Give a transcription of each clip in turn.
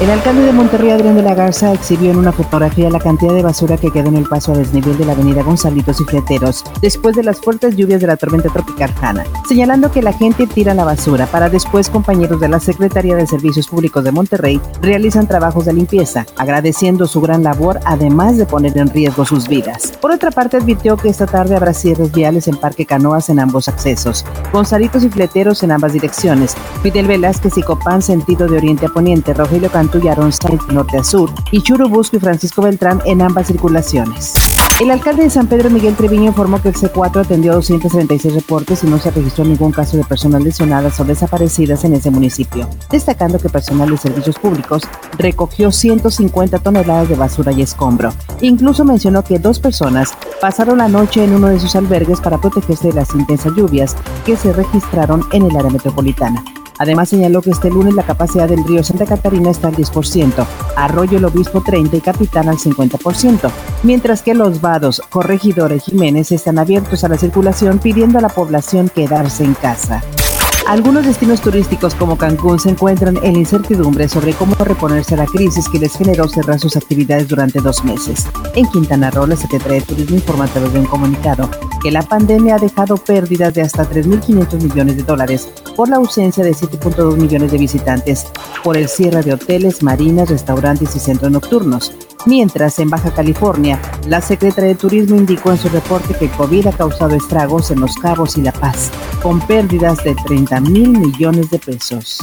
El alcalde de Monterrey, Adrián de la Garza, exhibió en una fotografía la cantidad de basura que quedó en el paso a desnivel de la avenida Gonzalitos y Fleteros después de las fuertes lluvias de la tormenta tropical Hanna, señalando que la gente tira la basura para después compañeros de la Secretaría de Servicios Públicos de Monterrey realizan trabajos de limpieza, agradeciendo su gran labor además de poner en riesgo sus vidas. Por otra parte, advirtió que esta tarde habrá cierres viales en Parque Canoas en ambos accesos, Gonzalitos y Fleteros en ambas direcciones, Fidel Velázquez y Copán sentido de oriente a poniente, Y norte y y Francisco Beltrán en ambas circulaciones. El alcalde de San Pedro, Miguel Treviño, informó que el C4 atendió 236 reportes y no se registró ningún caso de personas lesionadas o desaparecidas en ese municipio, destacando que personal de servicios públicos recogió 150 toneladas de basura y escombro. Incluso mencionó que dos personas pasaron la noche en uno de sus albergues para protegerse de las intensas lluvias que se registraron en el área metropolitana. Además señaló que este lunes la capacidad del río Santa Catarina está al 10%, Arroyo el Obispo 30 y Capitán al 50%, mientras que los vados Corregidora y Jiménez están abiertos a la circulación pidiendo a la población quedarse en casa. Algunos destinos turísticos como Cancún se encuentran en incertidumbre sobre cómo reponerse a la crisis que les generó cerrar sus actividades durante dos meses. En Quintana Roo, la Secretaría de Turismo informa a través de un comunicado que la pandemia ha dejado pérdidas de hasta 3.500 millones de dólares por la ausencia de 7.2 millones de visitantes, por el cierre de hoteles, marinas, restaurantes y centros nocturnos. Mientras, en Baja California, la Secretaría de Turismo indicó en su reporte que COVID ha causado estragos en Los Cabos y La Paz, con pérdidas de 30 mil millones de pesos.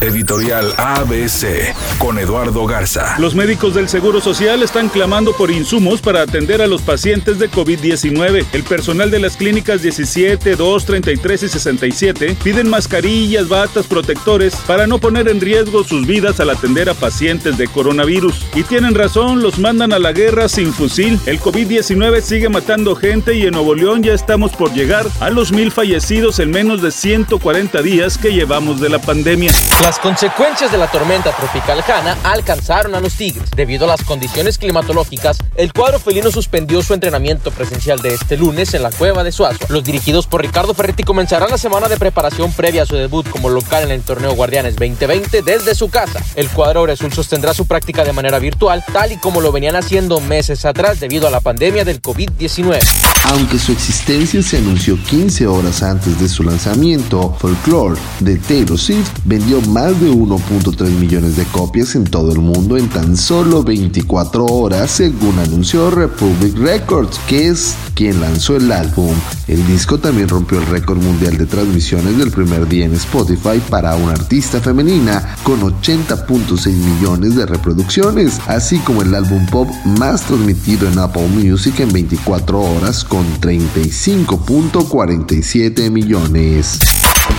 Editorial ABC con Eduardo Garza. Los médicos del Seguro Social están clamando por insumos para atender a los pacientes de COVID-19. El personal de las clínicas 17, 2, 33 y 67 piden mascarillas, batas, protectores para no poner en riesgo sus vidas al atender a pacientes de coronavirus. Y tienen razón, los mandan a la guerra sin fusil. El COVID-19 sigue matando gente y en Nuevo León ya estamos por llegar a los mil fallecidos en menos de 140 días que llevamos de la pandemia. Las consecuencias de la tormenta tropical Hanna alcanzaron a los Tigres. Debido a las condiciones climatológicas, el cuadro felino suspendió su entrenamiento presencial de este lunes en la cueva de Suazo. Los dirigidos por Ricardo Ferretti comenzarán la semana de preparación previa a su debut como local en el torneo Guardianes 2020 desde su casa. El cuadro Oresul sostendrá su práctica de manera virtual, tal y como lo venían haciendo meses atrás debido a la pandemia del COVID-19. Aunque su existencia se anunció 15 horas antes de su lanzamiento, Folklore de Taylor Swift vendió más de 1.3 millones de copias en todo el mundo en tan solo 24 horas, según anunció Republic Records, que es quien lanzó el álbum. El disco también rompió el récord mundial de transmisiones del primer día en Spotify para una artista femenina, con 80.6 millones de reproducciones, así como el álbum pop más transmitido en Apple Music en 24 horas, con 35.47 millones.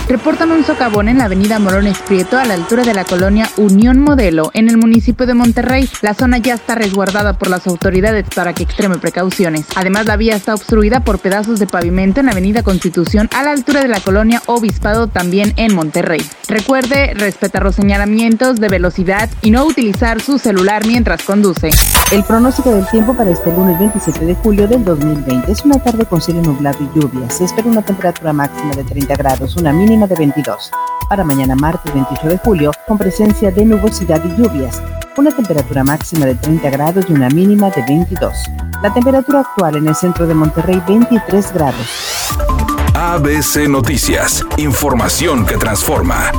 Reportan un socavón en la avenida Morones Prieto a la altura de la colonia Unión Modelo en el municipio de Monterrey. La zona ya está resguardada por las autoridades para que extreme precauciones. Además, la vía está obstruida por pedazos de pavimento en la avenida Constitución a la altura de la colonia Obispado también en Monterrey. Recuerde respetar los señalamientos de velocidad y no utilizar su celular mientras conduce. El pronóstico del tiempo para este lunes 27 de julio del 2020 es una tarde con cielo nublado y lluvia. Se espera una temperatura máxima de 30 grados, una mínima de 22. Para mañana martes 28 de julio, con presencia de nubosidad y lluvias, una temperatura máxima de 30 grados y una mínima de 22. La temperatura actual en el centro de Monterrey 23 grados. ABC Noticias, información que transforma.